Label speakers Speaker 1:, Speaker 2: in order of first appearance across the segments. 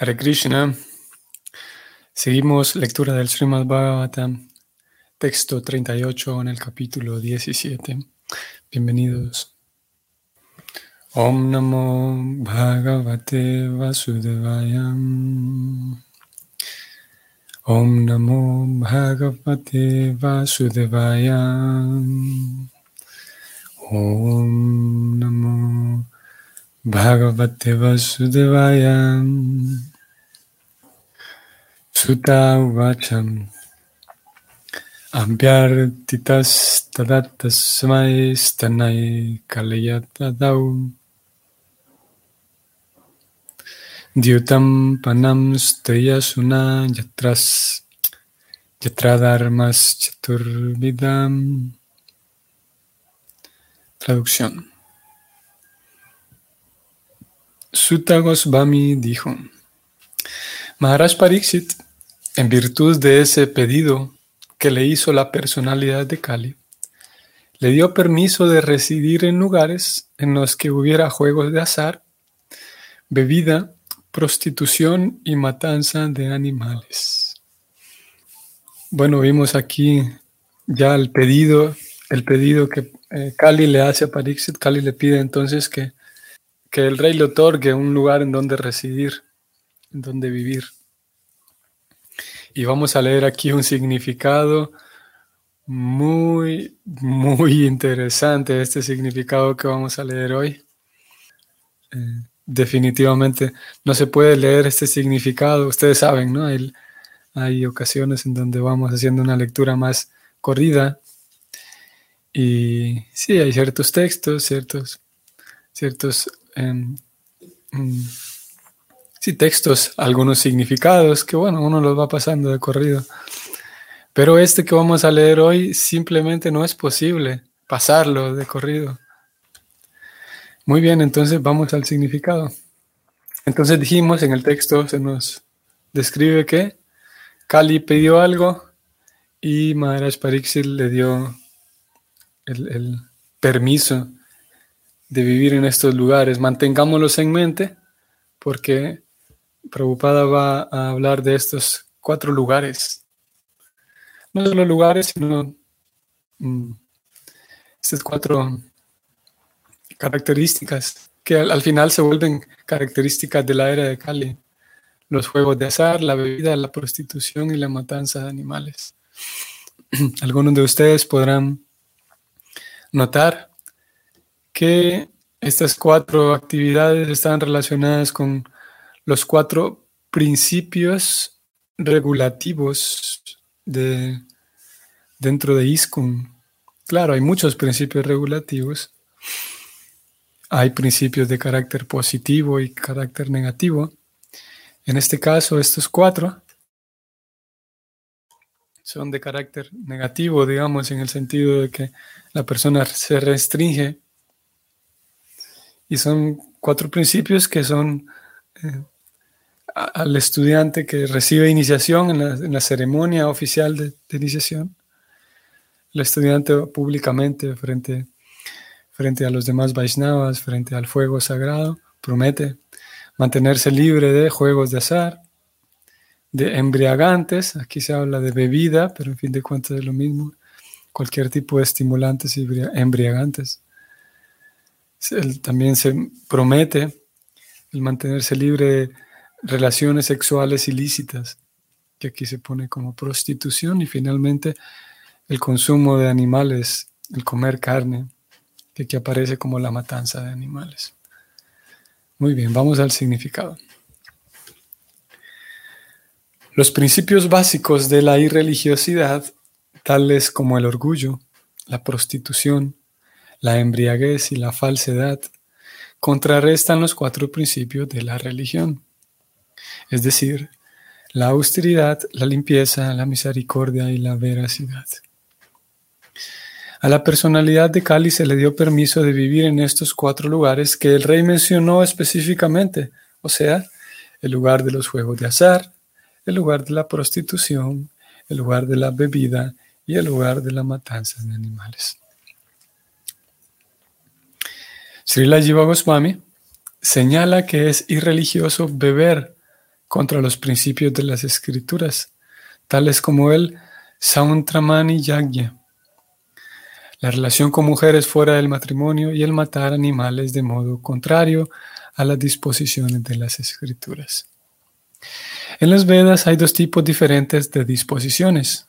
Speaker 1: Hare Krishna. Seguimos lectura del Srimad Bhagavatam, texto 38 en el capítulo 17. Bienvenidos. Om Namo Bhagavate Vasudevaya. Om Namo Bhagavate Vasudevaya. Om Namo Bhagavate Vasudevaya. Sutta Uvacham. Ambyartitas tadatasmai stanai kalayatadau. Dyutam panam stayasuna yatras yatradharmas chaturvidam. Traducción. Sutta Goswami dijo, Maharaj Pariksit, en virtud de ese pedido que le hizo la personalidad de Kali, le dio permiso de residir en lugares en los que hubiera juegos de azar, bebida, prostitución y matanza de animales. Bueno, vimos aquí ya el pedido, el pedido que eh, Kali le hace a Pariksit. Kali le pide entonces que que el rey le otorgue un lugar en donde residir, en donde vivir. Y vamos a leer aquí un significado muy, muy interesante, este significado que vamos a leer hoy. Eh, definitivamente no se puede leer este significado, ustedes saben, ¿no? Hay, hay ocasiones en donde vamos haciendo una lectura más corrida y sí, hay ciertos textos, ciertos, ciertos Em, mm, sí, textos, algunos significados que, bueno, uno los va pasando de corrido. Pero este que vamos a leer hoy simplemente no es posible pasarlo de corrido. Muy bien, entonces vamos al significado. Entonces dijimos en el texto, se nos describe que Kali pidió algo y Maharaj Pariksit le dio el permiso de vivir en estos lugares. Mantengámoslos en mente porque Prabhupada va a hablar de estos cuatro lugares. No solo lugares, sino mm, estas cuatro características que al, final se vuelven características de la era de Cali. Los juegos de azar, la bebida, la prostitución y la matanza de animales. Algunos de ustedes podrán notar que estas cuatro actividades están relacionadas con los cuatro principios regulativos de, dentro de ISCON. Claro, hay muchos principios regulativos. Hay principios de carácter positivo y carácter negativo. En este caso, estos cuatro son de carácter negativo, digamos, en el sentido de que la persona se restringe y son cuatro principios que son eh, al estudiante que recibe iniciación en la, ceremonia oficial de, iniciación. El estudiante públicamente frente, frente a los demás Vaishnavas, frente al fuego sagrado, promete mantenerse libre de juegos de azar, de embriagantes, aquí se habla de bebida, pero en fin de cuentas es lo mismo, cualquier tipo de estimulantes y embriagantes también se promete el mantenerse libre de relaciones sexuales ilícitas, que aquí se pone como prostitución, y finalmente el consumo de animales, el comer carne, que aquí aparece como la matanza de animales. Muy bien, vamos al significado. Los principios básicos de la irreligiosidad, tales como el orgullo, la prostitución, la embriaguez y la falsedad contrarrestan los cuatro principios de la religión, es decir, la austeridad, la limpieza, la misericordia y la veracidad. A la personalidad de Cali se le dio permiso de vivir en estos cuatro lugares que el rey mencionó específicamente, o sea, el lugar de los juegos de azar, el lugar de la prostitución, el lugar de la bebida y el lugar de la matanza de animales. Srila Jiva Goswami señala que es irreligioso beber contra los principios de las escrituras, tales como el Sauntramani Yagya, la relación con mujeres fuera del matrimonio y el matar animales de modo contrario a las disposiciones de las escrituras. En los Vedas hay dos tipos diferentes de disposiciones.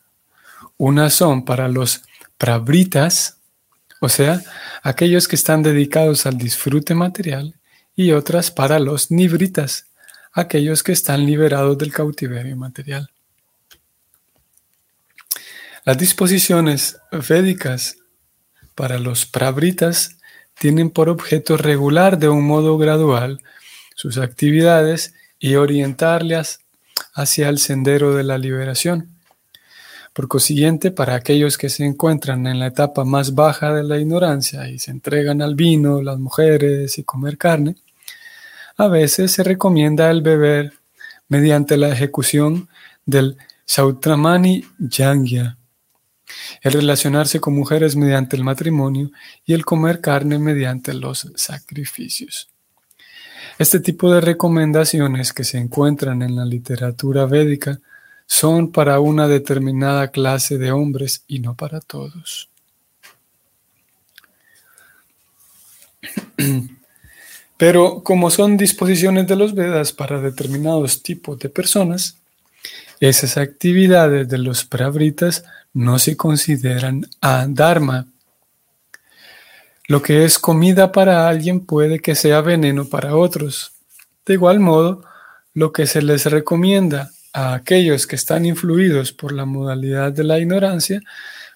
Speaker 1: Unas son para los prabritas, o sea, aquellos que están dedicados al disfrute material, y otras para los nibritas, aquellos que están liberados del cautiverio material. Las disposiciones védicas para los prabritas tienen por objeto regular de un modo gradual sus actividades y orientarlas hacia el sendero de la liberación. Por consiguiente, para aquellos que se encuentran en la etapa más baja de la ignorancia y se entregan al vino, las mujeres y comer carne, a veces se recomienda el beber mediante la ejecución del Sautramani Yangya, el relacionarse con mujeres mediante el matrimonio y el comer carne mediante los sacrificios. Este tipo de recomendaciones que se encuentran en la literatura védica son para una determinada clase de hombres y no para todos. Pero como son disposiciones de los Vedas para determinados tipos de personas, esas actividades de los prabritas no se consideran a dharma. Lo que es comida para alguien puede que sea veneno para otros. De igual modo, lo que se les recomienda a aquellos que están influidos por la modalidad de la ignorancia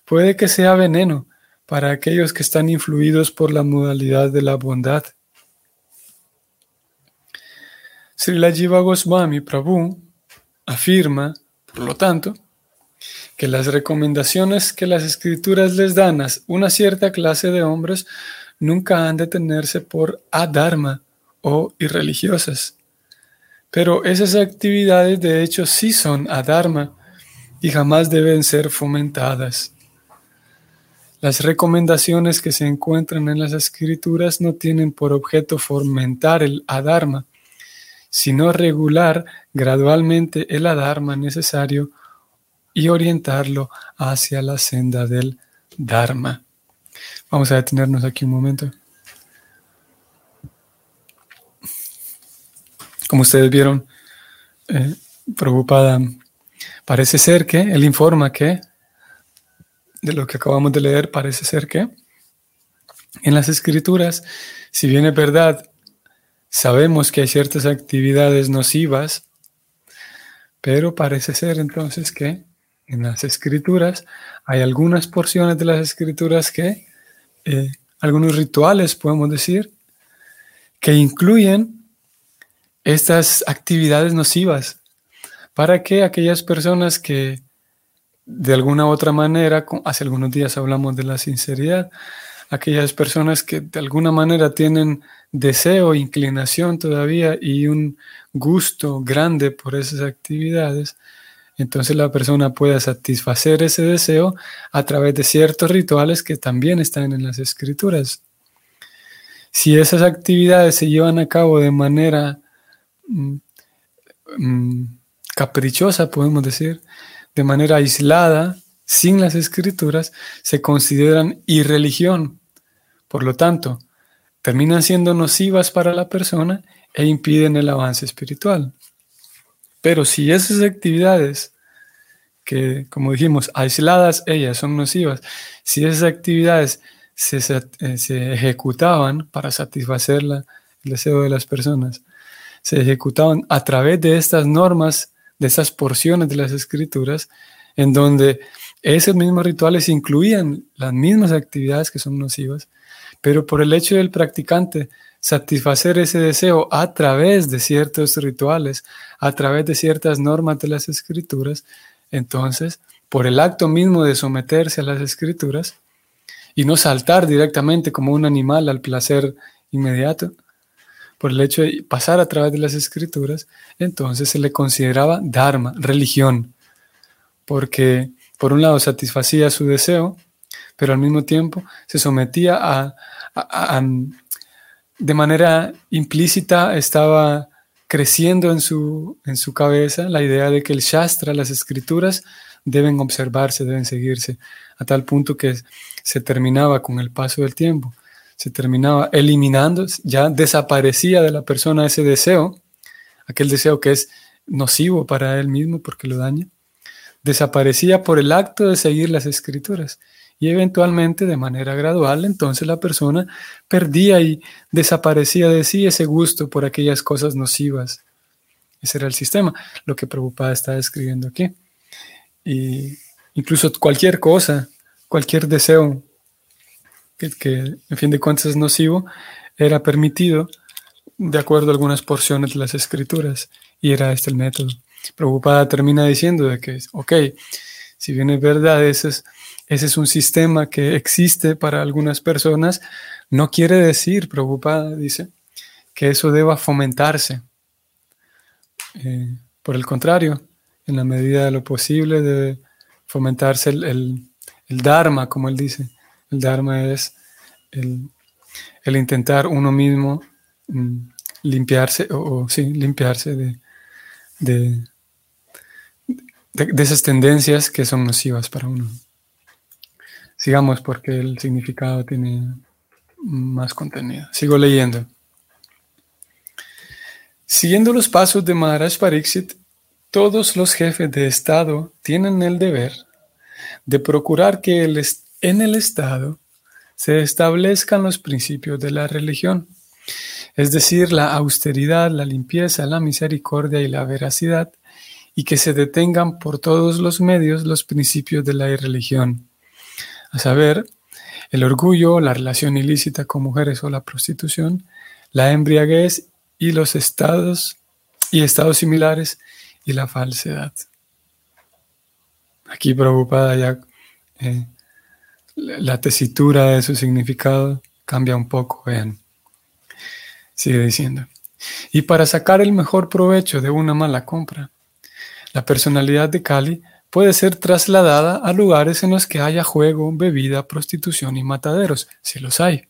Speaker 1: puede que sea veneno para aquellos que están influidos por la modalidad de la bondad. Srila Jiva Goswami Prabhu afirma, por lo tanto, que las recomendaciones que las escrituras les dan a una cierta clase de hombres nunca han de tenerse por adharma o irreligiosas. Pero esas actividades de hecho sí son adharma y jamás deben ser fomentadas. Las recomendaciones que se encuentran en las escrituras no tienen por objeto fomentar el adharma, sino regular gradualmente el adharma necesario y orientarlo hacia la senda del Dharma. Vamos a detenernos aquí un momento. Como ustedes vieron, eh, preocupada, parece ser que él informa que, de lo que acabamos de leer, parece ser que en las escrituras, si bien es verdad, sabemos que hay ciertas actividades nocivas, pero parece ser entonces que en las escrituras, hay algunas porciones de las escrituras que, eh, algunos rituales, podemos decir, que incluyen estas actividades nocivas para que aquellas personas que de alguna u otra manera, hace algunos días hablamos de la sinceridad, aquellas personas que de alguna manera tienen deseo, inclinación todavía y un gusto grande por esas actividades, entonces la persona puede satisfacer ese deseo a través de ciertos rituales que también están en las escrituras. Si esas actividades se llevan a cabo de manera mm, mm, caprichosa, podemos decir, de manera aislada, sin las escrituras, se consideran irreligión. Por lo tanto, terminan siendo nocivas para la persona e impiden el avance espiritual. Pero si esas actividades, que como dijimos, aisladas ellas son nocivas, si esas actividades se, eh, ejecutaban para satisfacer el deseo de las personas, se ejecutaban a través de estas normas, de esas porciones de las escrituras, en donde esos mismos rituales incluían las mismas actividades que son nocivas, pero por el hecho del practicante satisfacer ese deseo a través de ciertos rituales, a través de ciertas normas de las escrituras, entonces, por el acto mismo de someterse a las escrituras y no saltar directamente como un animal al placer inmediato, por el hecho de pasar a través de las escrituras, entonces se le consideraba dharma, religión, porque por un lado satisfacía su deseo, pero al mismo tiempo se sometía a, de manera implícita estaba creciendo en su, en su cabeza la idea de que el Shastra, las escrituras, deben observarse, deben seguirse, a tal punto que se terminaba con el paso del tiempo, se terminaba eliminando, ya desaparecía de la persona ese deseo, aquel deseo que es nocivo para él mismo porque lo daña, desaparecía por el acto de seguir las escrituras y eventualmente de manera gradual entonces la persona perdía y desaparecía de sí ese gusto por aquellas cosas nocivas. Ese era el sistema, lo que Prabhupada está describiendo aquí. Y incluso cualquier cosa, cualquier deseo que, en fin de cuentas es nocivo, era permitido de acuerdo a algunas porciones de las escrituras y era este el método. Prabhupada termina diciendo de que, ok, si bien es verdad, ese es, ese es un sistema que existe para algunas personas, no quiere decir, Prabhupada dice, que eso deba fomentarse. Eh, por el contrario, en la medida de lo posible debe fomentarse el, Dharma, como él dice. El Dharma es el, intentar uno mismo mm, limpiarse, o, sí, limpiarse de, de, de, esas tendencias que son nocivas para uno. Sigamos porque el significado tiene más contenido. Sigo leyendo. Siguiendo los pasos de Maharaj Pariksit, todos los jefes de Estado tienen el deber de procurar que en el Estado se establezcan los principios de la religión, es decir, la austeridad, la limpieza, la misericordia y la veracidad, y que se detengan por todos los medios los principios de la religión, a saber, el orgullo, la relación ilícita con mujeres o la prostitución, la embriaguez y los estados y estados similares y la falsedad. Aquí preocupada ya eh, la tesitura de su significado cambia un poco, vean. Sigue diciendo. Y para sacar el mejor provecho de una mala compra, la personalidad de Kali puede ser trasladada a lugares en los que haya juego, bebida, prostitución y mataderos, si los hay.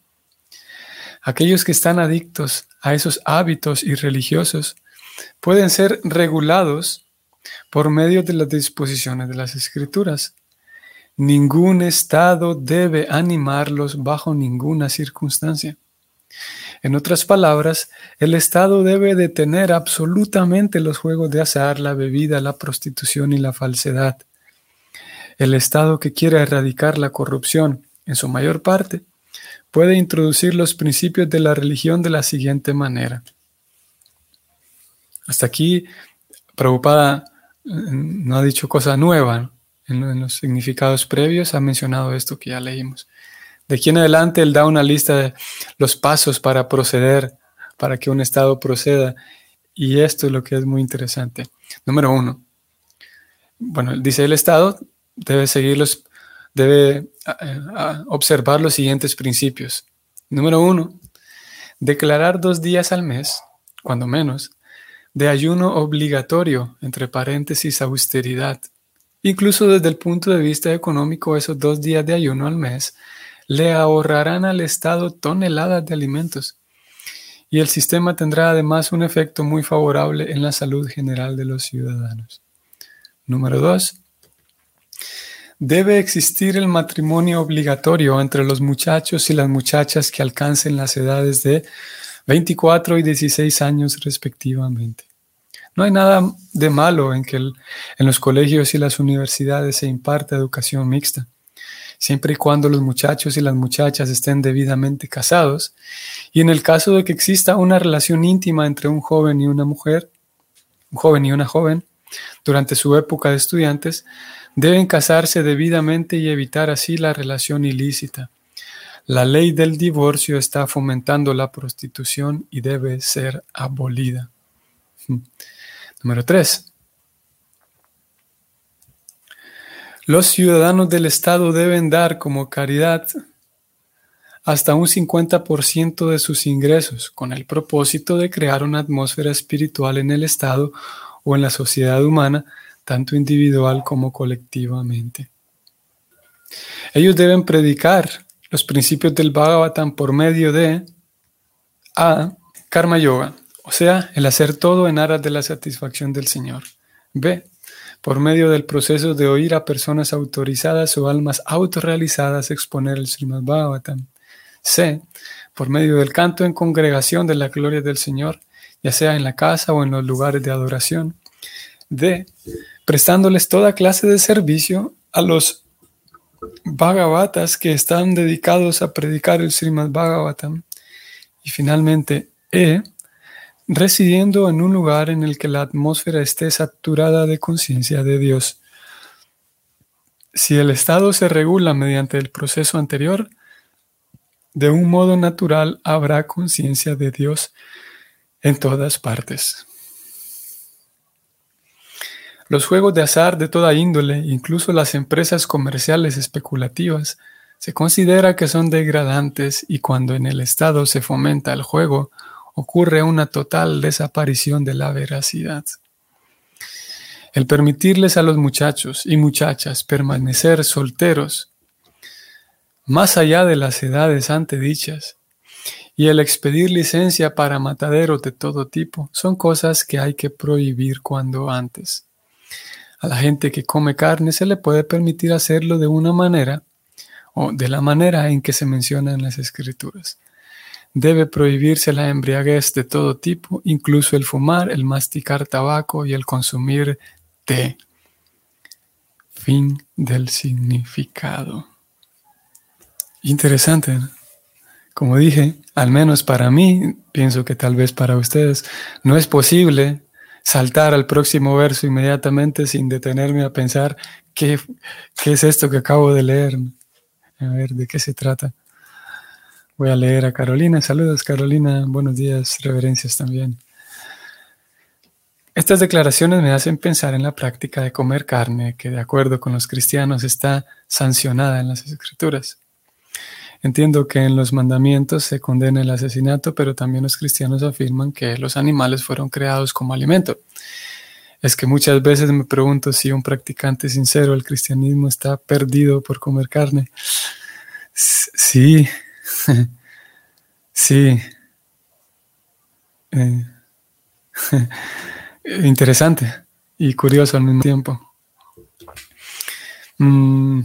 Speaker 1: Aquellos que están adictos a esos hábitos irreligiosos pueden ser regulados por medio de las disposiciones de las escrituras. Ningún estado debe animarlos bajo ninguna circunstancia. En otras palabras, el Estado debe detener absolutamente los juegos de azar, la bebida, la prostitución y la falsedad. El Estado que quiera erradicar la corrupción, en su mayor parte, puede introducir los principios de la religión de la siguiente manera. Hasta aquí, Prabhupada eh, no ha dicho cosa nueva. En los significados previos ha mencionado esto que ya leímos. De aquí en adelante él da una lista de los pasos para proceder, para que un Estado proceda. Y esto es lo que es muy interesante. Número uno. Bueno, dice el Estado debe seguir los, debe observar los siguientes principios. Número uno, declarar dos días al mes, cuando menos, de ayuno obligatorio, entre paréntesis, austeridad. Incluso desde el punto de vista económico, esos dos días de ayuno al mes le ahorrarán al Estado toneladas de alimentos y el sistema tendrá además un efecto muy favorable en la salud general de los ciudadanos. Número 2. Debe existir el matrimonio obligatorio entre los muchachos y las muchachas que alcancen las edades de 24 y 16 años respectivamente. No hay nada de malo en que en los colegios y las universidades se imparta educación mixta siempre y cuando los muchachos y las muchachas estén debidamente casados, y en el caso de que exista una relación íntima entre un joven y una mujer, un joven y una joven, durante su época de estudiantes, deben casarse debidamente y evitar así la relación ilícita. La ley del divorcio está fomentando la prostitución y debe ser abolida. Número 3. Los ciudadanos del Estado deben dar como caridad hasta un 50% de sus ingresos con el propósito de crear una atmósfera espiritual en el Estado o en la sociedad humana, tanto individual como colectivamente. Ellos deben predicar los principios del Bhagavatam por medio de A. Karma Yoga O sea, el hacer todo en aras de la satisfacción del Señor. B. Por medio del proceso de oír a personas autorizadas o almas autorrealizadas exponer el Srimad Bhagavatam. C. Por medio del canto en congregación de la gloria del Señor, ya sea en la casa o en los lugares de adoración. D. Prestándoles toda clase de servicio a los Bhagavatas que están dedicados a predicar el Srimad Bhagavatam. Y finalmente, E residiendo en un lugar en el que la atmósfera esté saturada de conciencia de Dios. Si el estado se regula mediante el proceso anterior, de un modo natural habrá conciencia de Dios en todas partes. Los juegos de azar de toda índole, incluso las empresas comerciales especulativas, se considera que son degradantes y cuando en el Estado se fomenta el juego ocurre una total desaparición de la veracidad. El permitirles a los muchachos y muchachas permanecer solteros más allá de las edades antedichas y el expedir licencia para mataderos de todo tipo son cosas que hay que prohibir cuando antes. A la gente que come carne se le puede permitir hacerlo de una manera o de la manera en que se menciona en las escrituras. Debe prohibirse la embriaguez de todo tipo, incluso el fumar, el masticar tabaco y el consumir té. Fin del significado. Interesante. Como dije, al menos para mí, pienso que tal vez para ustedes, no es posible saltar al próximo verso inmediatamente sin detenerme a pensar qué, qué es esto que acabo de leer. A ver, ¿de qué se trata? Voy a leer a Carolina. Saludos, Carolina. Buenos días, reverencias también. Estas declaraciones me hacen pensar en la práctica de comer carne, que de acuerdo con los cristianos está sancionada en las escrituras. Entiendo que en los mandamientos se condena el asesinato, pero también los cristianos afirman que los animales fueron creados como alimento. Es que muchas veces me pregunto si un practicante sincero del cristianismo está perdido por comer carne. Sí, sí. Eh, interesante y curioso al mismo tiempo. Mm,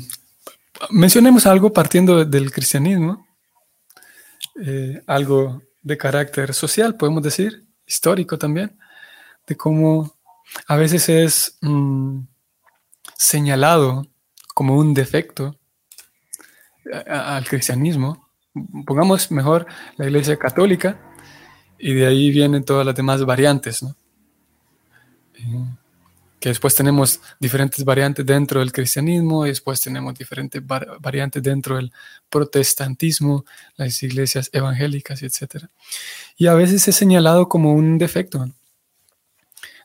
Speaker 1: mencionemos algo partiendo del cristianismo, eh, algo de carácter social, podemos decir, histórico también, de cómo a veces es mm, señalado como un defecto al cristianismo pongamos mejor la Iglesia Católica y de ahí vienen todas las demás variantes. Eh, que después tenemos diferentes variantes dentro del cristianismo y después tenemos diferentes variantes dentro del protestantismo, las iglesias evangélicas, etc. Y a veces es señalado como un defecto,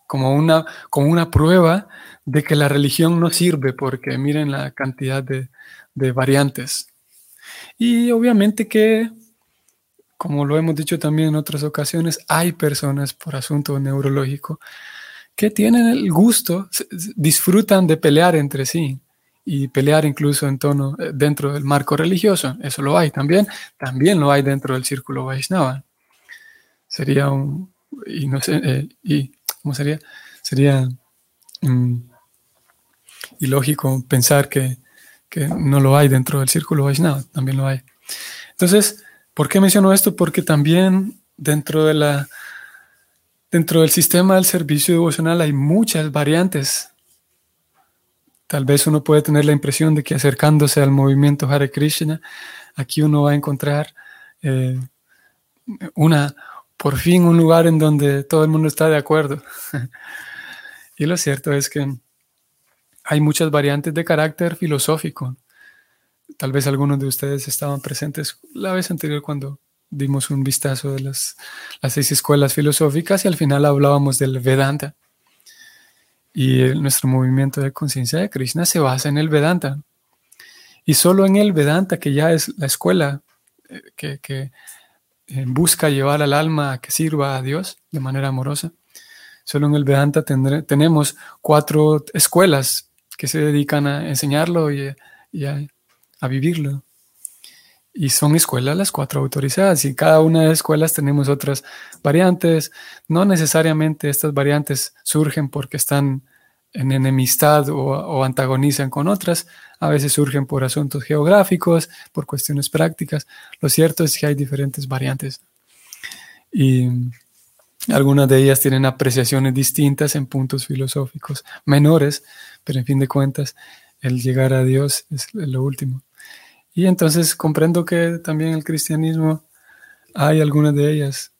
Speaker 1: como una, como una prueba de que la religión no sirve porque miren la cantidad de variantes y obviamente que, como lo hemos dicho también en otras ocasiones, hay personas por asunto neurológico que tienen el gusto, disfrutan de pelear entre sí y pelear incluso en tono eh, dentro del marco religioso. Eso lo hay también. También lo hay dentro del círculo Vaishnava. Sería un, y no sé, eh, y, ¿cómo sería? Sería mm, ilógico pensar que que no lo hay dentro del círculo Vaishnava, también lo hay. Entonces, ¿por qué menciono esto? Porque también dentro, de la, dentro del sistema del servicio devocional hay muchas variantes. Tal vez uno puede tener la impresión de que acercándose al movimiento Hare Krishna, aquí uno va a encontrar eh, una, por fin, un lugar en donde todo el mundo está de acuerdo. y lo cierto es que hay muchas variantes de carácter filosófico. Tal vez algunos de ustedes estaban presentes la vez anterior cuando dimos un vistazo de las, las seis escuelas filosóficas y al final hablábamos del Vedanta. Y nuestro movimiento de conciencia de Krishna se basa en el Vedanta. Y solo en el Vedanta, que ya es la escuela eh, que, que eh, busca llevar al alma a que sirva a Dios de manera amorosa, solo en el Vedanta tenemos cuatro escuelas que se dedican a enseñarlo y, a, vivirlo. y son escuelas las cuatro autorizadas y cada una de las escuelas tenemos otras variantes. No necesariamente estas variantes surgen porque están en enemistad o, antagonizan con otras. A veces surgen por asuntos geográficos, por cuestiones prácticas. Lo cierto es que hay diferentes variantes. Y algunas de ellas tienen apreciaciones distintas en puntos filosóficos menores, pero en fin de cuentas, el llegar a Dios es lo último. Y entonces comprendo que también el cristianismo hay algunas de ellas.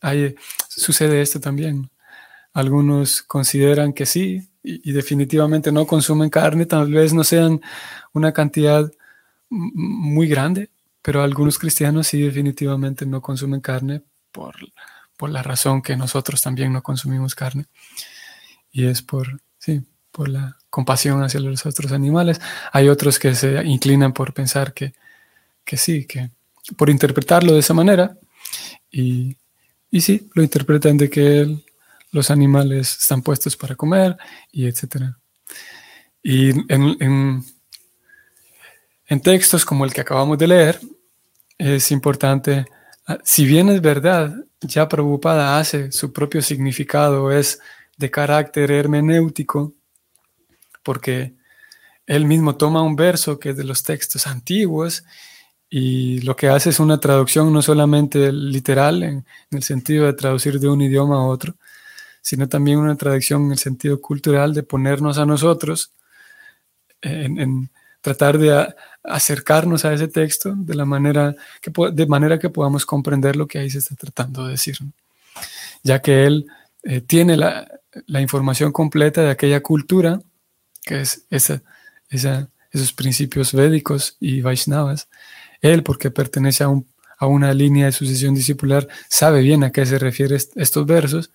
Speaker 1: Hay, sucede esto también. Algunos consideran que sí y, definitivamente no consumen carne, tal vez no sean una cantidad muy grande, pero algunos cristianos sí definitivamente no consumen carne por, por la razón que nosotros también no consumimos carne. Y es por, sí, por la compasión hacia los otros animales. Hay otros que se inclinan por pensar que, que sí, que por interpretarlo de esa manera. Y, y sí, lo interpretan de que los animales están puestos para comer y etcétera. Y en, en, en textos como el que acabamos de leer, es importante, ah, si bien es verdad, ya preocupada hace su propio significado, es de carácter hermenéutico, porque él mismo toma un verso que es de los textos antiguos y lo que hace es una traducción no solamente literal en, el sentido de traducir de un idioma a otro, sino también una traducción en el sentido cultural de ponernos a nosotros en, tratar de acercarnos a ese texto de la manera que de manera que podamos comprender lo que ahí se está tratando de decir, ya que él eh, tiene la información completa de aquella cultura que es esa, esos principios védicos y Vaishnavas, él, porque pertenece a, un, a, una línea de sucesión discipular, sabe bien a qué se refieren estos versos,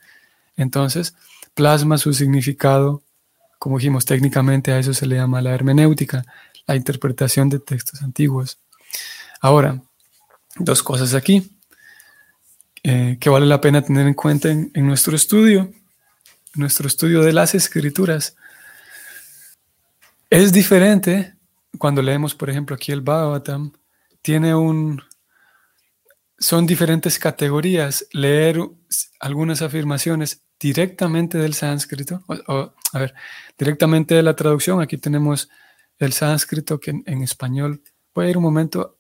Speaker 1: entonces plasma su significado, como dijimos técnicamente, a eso se le llama la hermenéutica, la interpretación de textos antiguos. Ahora, dos cosas aquí eh, que vale la pena tener en cuenta en, en nuestro estudio, nuestro estudio de las escrituras. Es diferente cuando leemos, por ejemplo, aquí el Bhagavatam, tiene un... Son diferentes categorías. Leer algunas afirmaciones directamente del sánscrito, o, a ver, directamente de la traducción. Aquí tenemos el sánscrito que en, español. Voy a ir un momento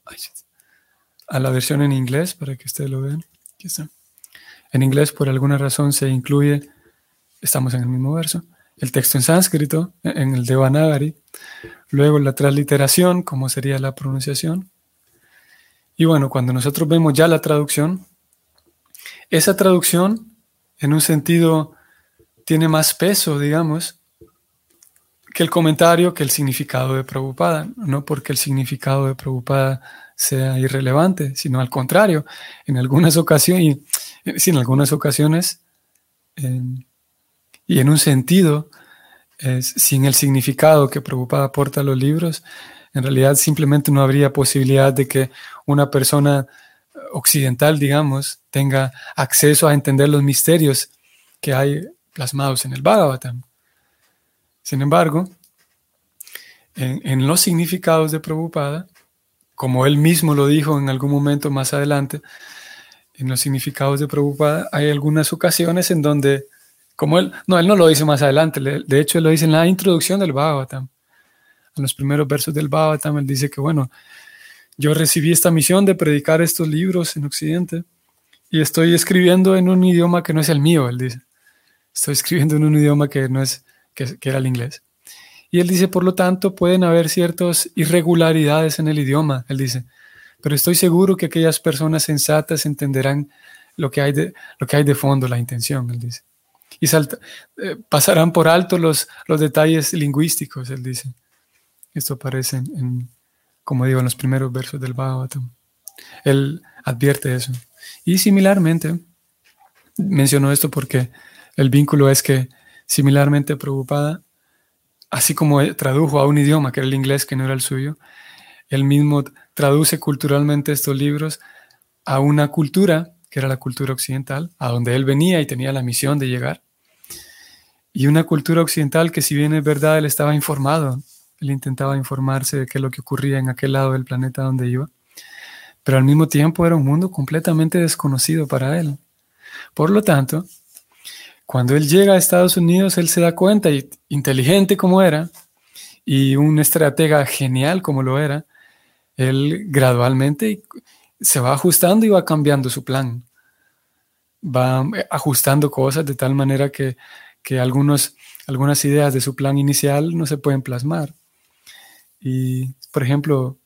Speaker 1: a la versión en inglés para que ustedes lo vean. Aquí está. En inglés, por alguna razón, se incluye, estamos en el mismo verso, el texto en sánscrito, en el Devanagari, luego la transliteración, como sería la pronunciación. Y bueno, cuando nosotros vemos ya la traducción, esa traducción, en un sentido, tiene más peso, digamos, que el comentario, que el significado de Prabhupada. No porque el significado de Prabhupada sea irrelevante, sino al contrario, en algunas ocasiones, sí, en algunas ocasiones, y en un sentido, sin el significado que Prabhupada aporta a los libros, en realidad simplemente no habría posibilidad de que una persona occidental, digamos, tenga acceso a entender los misterios que hay plasmados en el Bhagavatam. Sin embargo, en, en los significados de Prabhupada, como él mismo lo dijo en algún momento más adelante, en los significados de Prabhupada hay algunas ocasiones en donde como él, no, él no lo dice más adelante, de hecho él lo dice en la introducción del Bhagavatam. En los primeros versos del Bhagavatam él dice que, bueno, yo recibí esta misión de predicar estos libros en Occidente y estoy escribiendo en un idioma que no es el mío, él dice. Estoy escribiendo en un idioma que no es, que, era el inglés. Y él dice, por lo tanto, pueden haber ciertas irregularidades en el idioma, él dice, pero estoy seguro que aquellas personas sensatas entenderán lo que hay de, lo que hay de fondo, la intención, él dice y eh, pasarán por alto los, los detalles lingüísticos, él dice. Esto aparece en, como digo, en los primeros versos del Bhagavatam. Él advierte eso. Y similarmente, mencionó esto porque el vínculo es que similarmente preocupada, así como tradujo a un idioma que era el inglés, que no era el suyo, él mismo traduce culturalmente estos libros a una cultura que era la cultura occidental, a donde él venía y tenía la misión de llegar y una cultura occidental que si bien es verdad, él estaba informado, él intentaba informarse de qué es lo que ocurría en aquel lado del planeta donde iba, pero al mismo tiempo era un mundo completamente desconocido para él. Por lo tanto, cuando él llega a Estados Unidos, él se da cuenta, y inteligente como era, y un estratega genial como lo era, él gradualmente se va ajustando y va cambiando su plan. Va ajustando cosas de tal manera que, algunos, algunas ideas de su plan inicial no se pueden plasmar. Y, por ejemplo,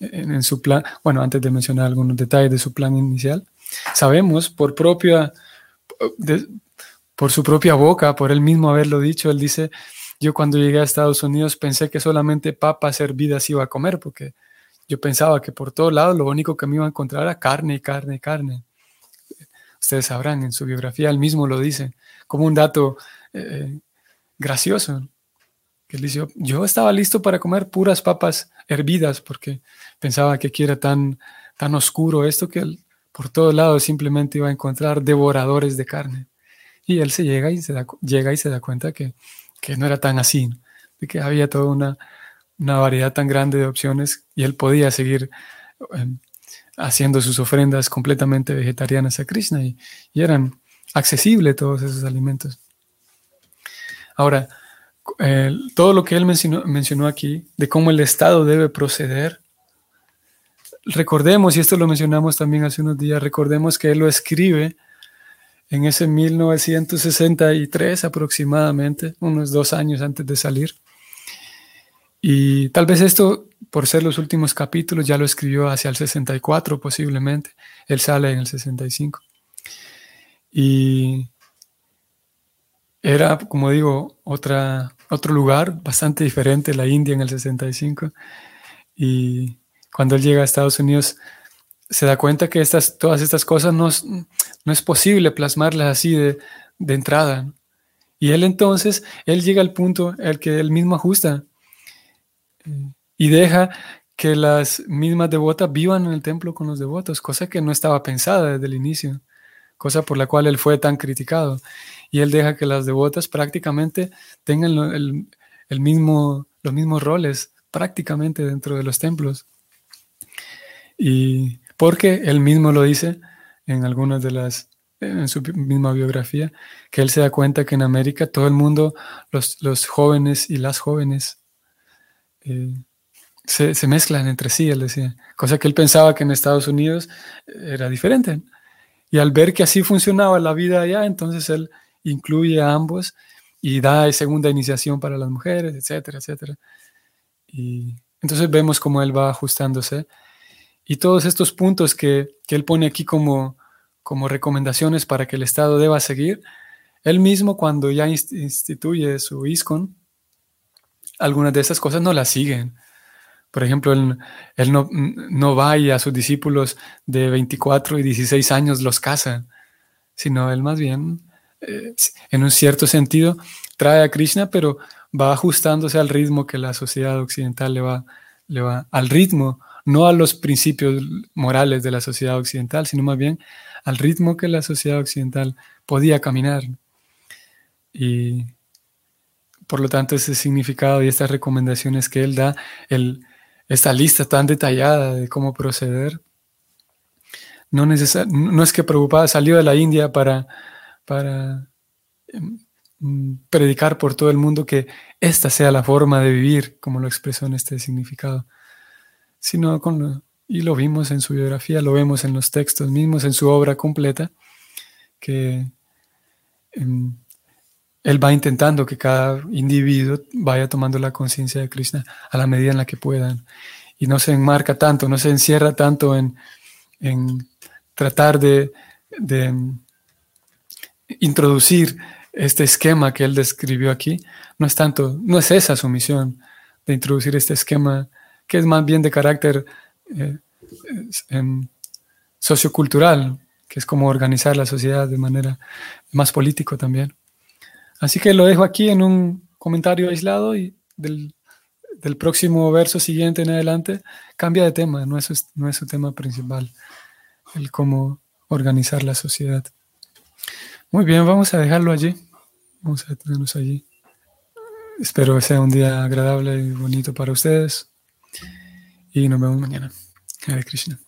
Speaker 1: en, su plan, bueno, antes de mencionar algunos detalles de su plan inicial, sabemos por propia, por su propia boca, por él mismo haberlo dicho, él dice, yo cuando llegué a Estados Unidos pensé que solamente papas hervidas iba a comer, porque yo pensaba que por todos lados lo único que me iba a encontrar era carne, carne, carne. Ustedes sabrán, en su biografía él mismo lo dice, como un dato eh, gracioso. Que él dice, yo estaba listo para comer puras papas hervidas porque pensaba que aquí era tan, tan oscuro esto que él por todos lados simplemente iba a encontrar devoradores de carne. Y él se llega y se da, llega y se da cuenta que, no era tan así, de que había toda una, variedad tan grande de opciones y él podía seguir em, haciendo sus ofrendas completamente vegetarianas a Krishna y, eran accesibles todos esos alimentos. Ahora, todo lo que él mencionó, mencionó aquí, de cómo el Estado debe proceder, recordemos, y esto lo mencionamos también hace unos días, recordemos que él lo escribe en ese 1963 aproximadamente, unos dos años antes de salir. Y tal vez esto, por ser los últimos capítulos, ya lo escribió hacia el 64 posiblemente. Él sale en el 65. Y era, como digo, otra, otro lugar bastante diferente, la India en el 65. Y cuando él llega a Estados Unidos, se da cuenta que estas, todas estas cosas no, no es posible plasmarlas así de, de entrada. Y él entonces, él llega al punto el que él mismo ajusta y deja que las mismas devotas vivan en el templo con los devotos, cosa que no estaba pensada desde el inicio, cosa por la cual él fue tan criticado. Y él deja que las devotas prácticamente tengan el, el mismo, los mismos roles prácticamente dentro de los templos. Y porque él mismo lo dice en algunas de las, en su misma biografía, que él se da cuenta que en América todo el mundo, los, los jóvenes y las jóvenes, eh, se, se, mezclan entre sí, él decía, cosa que él pensaba que en Estados Unidos era diferente. Y al ver que así funcionaba la vida allá, entonces él incluye a ambos y da segunda iniciación para las mujeres, etcétera, etcétera. Y entonces vemos cómo él va ajustándose y todos estos puntos que, él pone aquí como, como recomendaciones para que el Estado deba seguir, él mismo cuando ya instituye su ISCON, algunas de esas cosas no las siguen. Por ejemplo, él, no, no, va y a sus discípulos de 24 y 16 años los casa, sino él más bien, eh, en un cierto sentido, trae a Krishna, pero va ajustándose al ritmo que la sociedad occidental le va, le va al ritmo no a los principios morales de la sociedad occidental, sino más bien al ritmo que la sociedad occidental podía caminar. Y por lo tanto ese significado y estas recomendaciones que él da, el, esta lista tan detallada de cómo proceder, no, no es que preocupada salió de la India para, para em, predicar por todo el mundo que esta sea la forma de vivir, como lo expresó en este significado sino con, y lo vimos en su biografía, lo vemos en los textos mismos, en su obra completa, que em, él va intentando que cada individuo vaya tomando la conciencia de Krishna a la medida en la que puedan. Y no se enmarca tanto, no se encierra tanto en, tratar de, de introducir este esquema que él describió aquí. No es tanto, no es esa su misión de introducir este esquema que es más bien de carácter eh, em, sociocultural, que es como organizar la sociedad de manera más político también. Así que lo dejo aquí en un comentario aislado y del, próximo verso siguiente en adelante cambia de tema, no es, no es su tema principal, el cómo organizar la sociedad. Muy bien, vamos a dejarlo allí. Vamos a tenernos allí. Espero que sea un día agradable y bonito para ustedes y nos vemos mañana. Krishna.